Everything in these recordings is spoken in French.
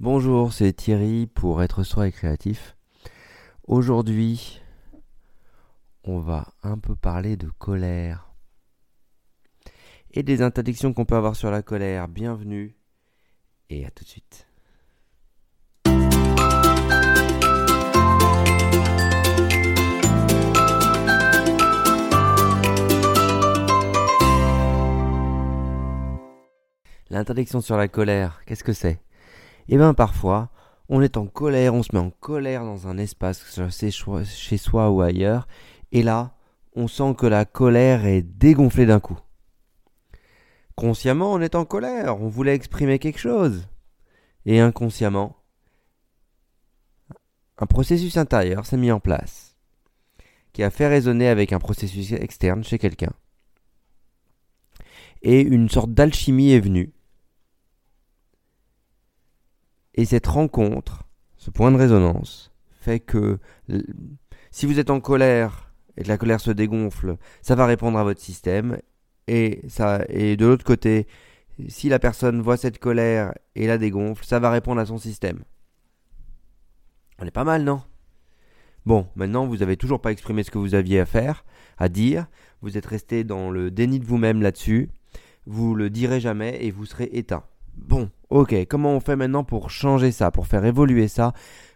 Bonjour, c'est Thierry pour être soi et créatif. Aujourd'hui, on va un peu parler de colère et des interdictions qu'on peut avoir sur la colère. Bienvenue et à tout de suite. L'interdiction sur la colère, qu'est-ce que c'est? Et eh bien parfois, on est en colère, on se met en colère dans un espace, chez soi ou ailleurs, et là, on sent que la colère est dégonflée d'un coup. Consciemment, on est en colère, on voulait exprimer quelque chose. Et inconsciemment, un processus intérieur s'est mis en place, qui a fait résonner avec un processus externe chez quelqu'un. Et une sorte d'alchimie est venue, et cette rencontre, ce point de résonance, fait que si vous êtes en colère et que la colère se dégonfle, ça va répondre à votre système. Et, ça, et de l'autre côté, si la personne voit cette colère et la dégonfle, ça va répondre à son système. On est pas mal, non? Bon, maintenant vous n'avez toujours pas exprimé ce que vous aviez à faire, à dire. Vous êtes resté dans le déni de vous-même là-dessus. Vous le direz jamais et vous serez éteint. Bon, ok, comment on fait maintenant pour changer ça, pour faire évoluer ça,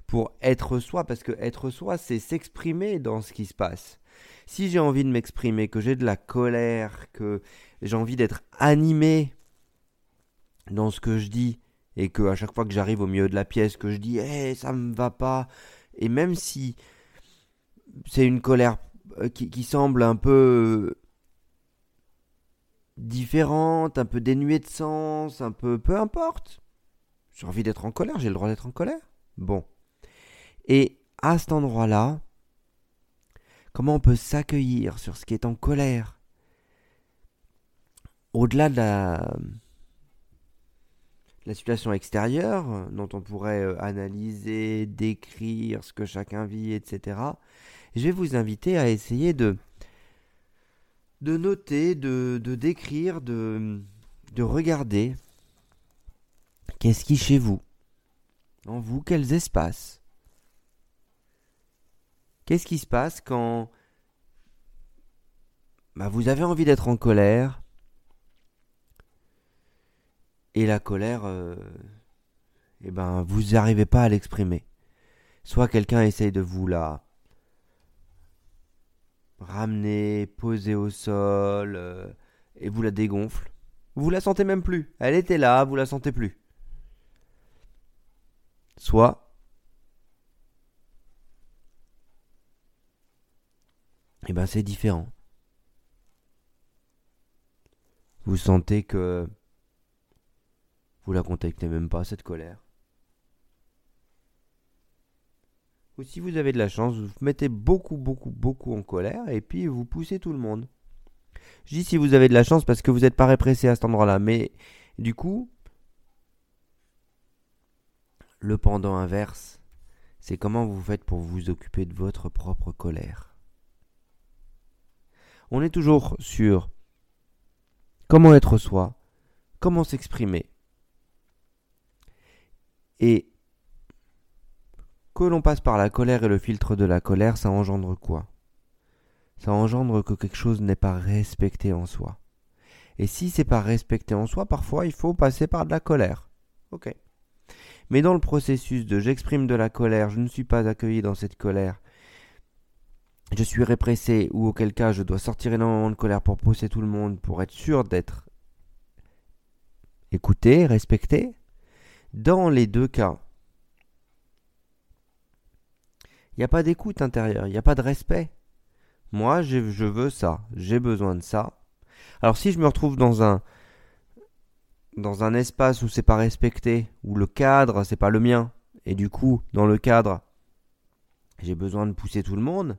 pour être soi? Parce que être soi, c'est s'exprimer dans ce qui se passe. Si j'ai envie de m'exprimer, que j'ai de la colère, que j'ai envie d'être animé dans ce que je dis, et que à chaque fois que j'arrive au milieu de la pièce, que je dis Eh, ça me va pas, et même si c'est une colère euh, qui semble un peu différente, un peu dénuée de sens, un peu peu importe. J'ai envie d'être en colère, j'ai le droit d'être en colère. Bon. Et à cet endroit-là, comment on peut s'accueillir sur ce qui est en colère? Au-delà de la, la situation extérieure, dont on pourrait euh, analyser, décrire ce que chacun vit, etc., je vais vous inviter à essayer de de noter, de, décrire, de, de regarder qu'est-ce qui chez vous, en vous, quels espaces, qu'est-ce qui se passe quand bah, vous avez envie d'être en colère et la colère, euh, eh ben, vous n'arrivez pas à l'exprimer. Soit quelqu'un essaye de vous la ramener, poser au sol, euh, et vous la dégonfle. Vous la sentez même plus. Elle était là, vous la sentez plus. Soit eh ben c'est différent. Vous sentez que vous la contactez même pas cette colère. Ou si vous avez de la chance, vous mettez beaucoup, beaucoup, beaucoup en colère et puis vous poussez tout le monde. Je dis si vous avez de la chance parce que vous n'êtes pas répressé à cet endroit-là, mais du coup, le pendant inverse, c'est comment vous faites pour vous occuper de votre propre colère. On est toujours sur comment être soi, comment s'exprimer. Et l'on passe par la colère et le filtre de la colère, ça engendre quoi? Ça engendre que quelque chose n'est pas respecté en soi. Et si c'est pas respecté en soi, parfois il faut passer par de la colère. Ok. Mais dans le processus de j'exprime de la colère, je ne suis pas accueilli dans cette colère, je suis répressé, ou auquel cas je dois sortir énormément de colère pour pousser tout le monde, pour être sûr d'être écouté, respecté, dans les deux cas, il n'y a pas d'écoute intérieure, il n'y a pas de respect. Moi, je veux ça, j'ai besoin de ça. Alors si je me retrouve dans un dans un espace où c'est pas respecté, où le cadre c'est pas le mien, et du coup dans le cadre j'ai besoin de pousser tout le monde.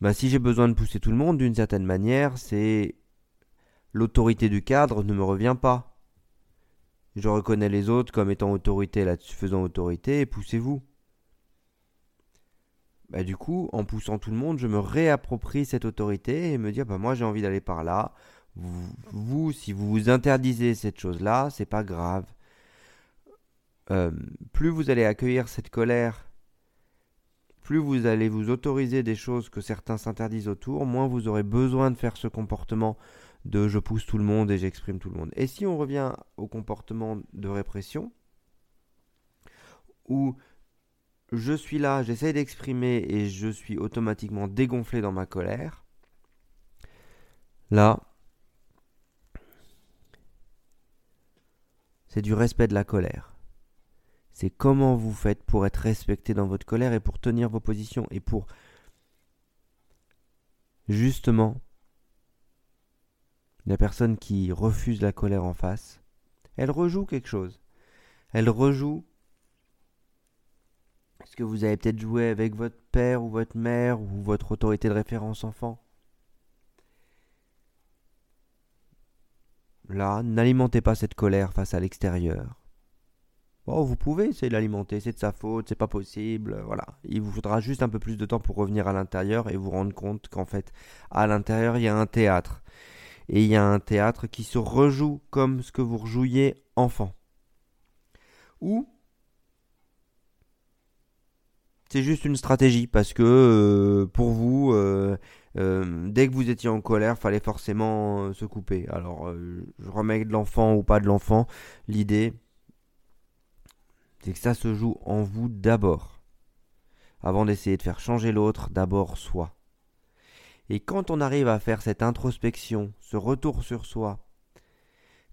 Bah si j'ai besoin de pousser tout le monde d'une certaine manière, c'est l'autorité du cadre ne me revient pas. Je reconnais les autres comme étant autorité là-dessus, faisant autorité, poussez-vous. Bah, du coup, en poussant tout le monde, je me réapproprie cette autorité et me dire, bah, moi j'ai envie d'aller par là. Vous, si vous vous interdisez cette chose-là, c'est pas grave. euh, plus vous allez accueillir cette colère, plus vous allez vous autoriser des choses que certains s'interdisent autour, moins vous aurez besoin de faire ce comportement de je pousse tout le monde et j'exprime tout le monde. Et si on revient au comportement de répression, où je suis là, j'essaie d'exprimer et je suis automatiquement dégonflé dans ma colère, là, c'est du respect de la colère. C'est comment vous faites pour être respecté dans votre colère et pour tenir vos positions et pour justement la personne qui refuse la colère en face, elle rejoue quelque chose. Elle rejoue ce que vous avez peut-être joué avec votre père ou votre mère ou votre autorité de référence enfant? Là, n'alimentez pas cette colère face à l'extérieur. Bon, vous pouvez essayer de l'alimenter, c'est de sa faute, c'est pas possible, voilà. Il vous faudra juste un peu plus de temps pour revenir à l'intérieur et vous rendre compte qu'en fait, à l'intérieur, il y a un théâtre. Et il y a un théâtre qui se rejoue comme ce que vous rejouiez enfant. Ou c'est juste une stratégie parce que euh, pour vous, euh, euh, dès que vous étiez en colère, fallait forcément se couper. Alors, je remets de l'enfant ou pas de l'enfant, l'idée, c'est que ça se joue en vous d'abord. Avant d'essayer de faire changer l'autre, d'abord soi. Et quand on arrive à faire cette introspection, ce retour sur soi,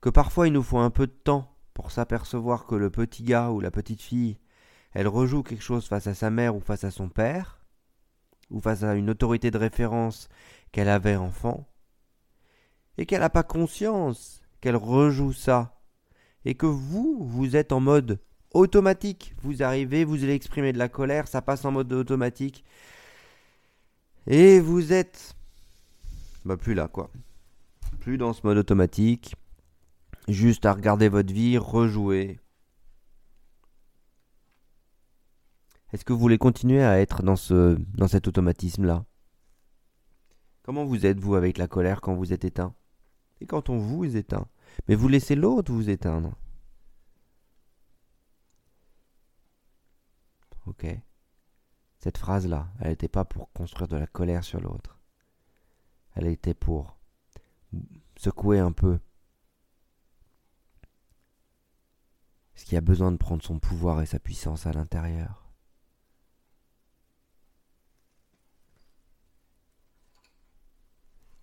que parfois il nous faut un peu de temps pour s'apercevoir que le petit gars ou la petite fille, elle rejoue quelque chose face à sa mère ou face à son père, ou face à une autorité de référence qu'elle avait enfant, et qu'elle n'a pas conscience qu'elle rejoue ça, et que vous, vous êtes en mode automatique. Vous arrivez, vous allez exprimer de la colère, ça passe en mode automatique. Et vous êtes bah plus là quoi. Plus dans ce mode automatique. Juste à regarder votre vie, rejouer. Est-ce que vous voulez continuer à être dans ce dans cet automatisme là Comment vous êtes vous avec la colère quand vous êtes éteint? Et quand on vous éteint Mais vous laissez l'autre vous éteindre. Ok. Cette phrase-là, elle n'était pas pour construire de la colère sur l'autre. Elle était pour secouer un peu ce qui a besoin de prendre son pouvoir et sa puissance à l'intérieur.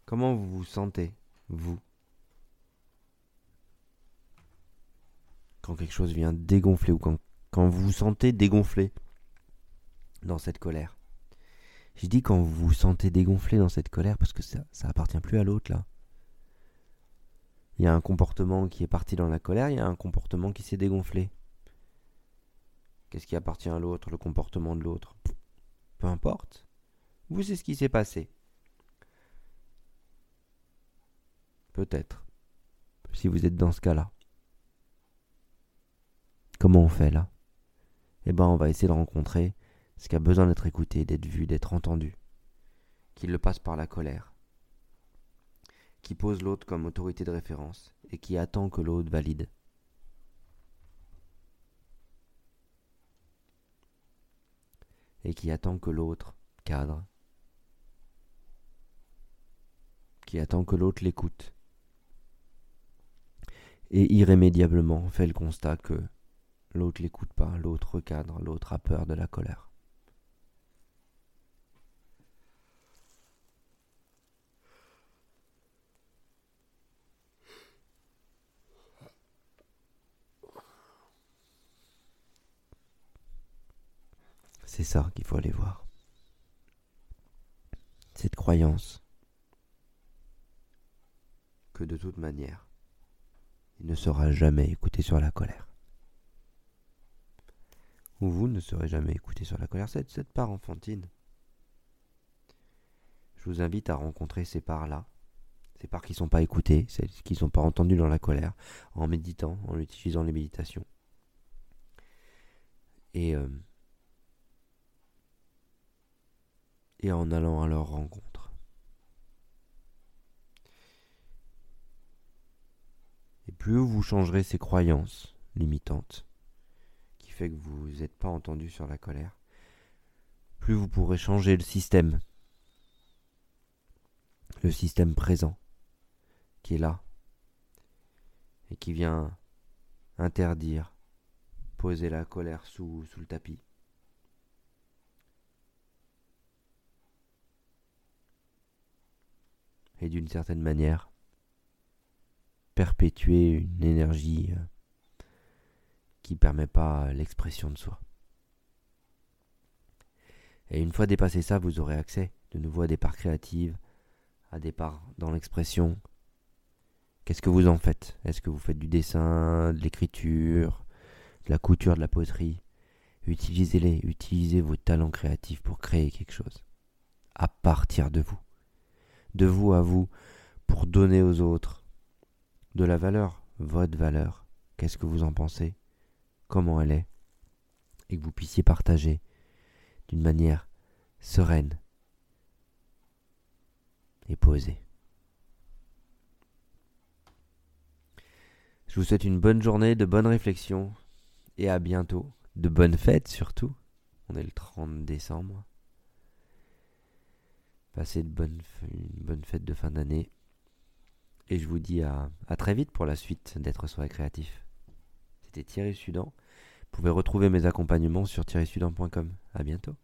Comment vous vous sentez, vous Quand quelque chose vient dégonfler ou quand, vous vous sentez dégonflé dans cette colère. Je dis quand vous vous sentez dégonflé dans cette colère parce que ça, ça appartient plus à l'autre là. Il y a un comportement qui est parti dans la colère, il y a un comportement qui s'est dégonflé. Qu'est-ce qui appartient à l'autre, le comportement de l'autre? Peu importe. Vous, c'est ce qui s'est passé. Peut-être. Si vous êtes dans ce cas-là. Comment on fait là? Eh ben, on va essayer de rencontrer ce qui a besoin d'être écouté, d'être vu, d'être entendu, qui le passe par la colère, qui pose l'autre comme autorité de référence et qui attend que l'autre valide. Et qui attend que l'autre cadre, qui attend que l'autre l'écoute. Et irrémédiablement fait le constat que l'autre l'écoute pas, l'autre recadre, l'autre a peur de la colère. C'est ça qu'il faut aller voir. Cette croyance que de toute manière, il ne sera jamais écouté sur la colère. Ou vous ne serez jamais écouté sur la colère. Cette, cette part enfantine. Je vous invite à rencontrer ces parts-là, ces parts qui ne sont pas écoutées, celles qui ne sont pas entendues dans la colère, en méditant, en utilisant les méditations. Et euh, et en allant à leur rencontre. Et plus vous changerez ces croyances limitantes, fait que vous n'êtes pas entendu sur la colère, plus vous pourrez changer le système. Le système présent qui est là et qui vient interdire, poser la colère sous, sous le tapis. Et d'une certaine manière, perpétuer une énergie euh, qui ne permet pas l'expression de soi. Et une fois dépassé ça, vous aurez accès de nouveau à des parts créatives, à des parts dans l'expression. Qu'est-ce que vous en faites? Est-ce que vous faites du dessin, de l'écriture, de la couture, de la poterie? Utilisez-les, utilisez vos talents créatifs pour créer quelque chose. À partir de vous. De vous à vous, pour donner aux autres de la valeur, votre valeur. Qu'est-ce que vous en pensez Comment elle est Et que vous puissiez partager d'une manière sereine et posée. Je vous souhaite une bonne journée, de bonnes réflexions et à bientôt. De bonnes fêtes surtout. On est le 30 décembre. Passez de bonnes, une bonne fête de fin d'année. Et je vous dis à, très vite pour la suite d'être soirée créatif. C'était Thierry Sudan. Vous pouvez retrouver mes accompagnements sur thierrysudan.com. À bientôt.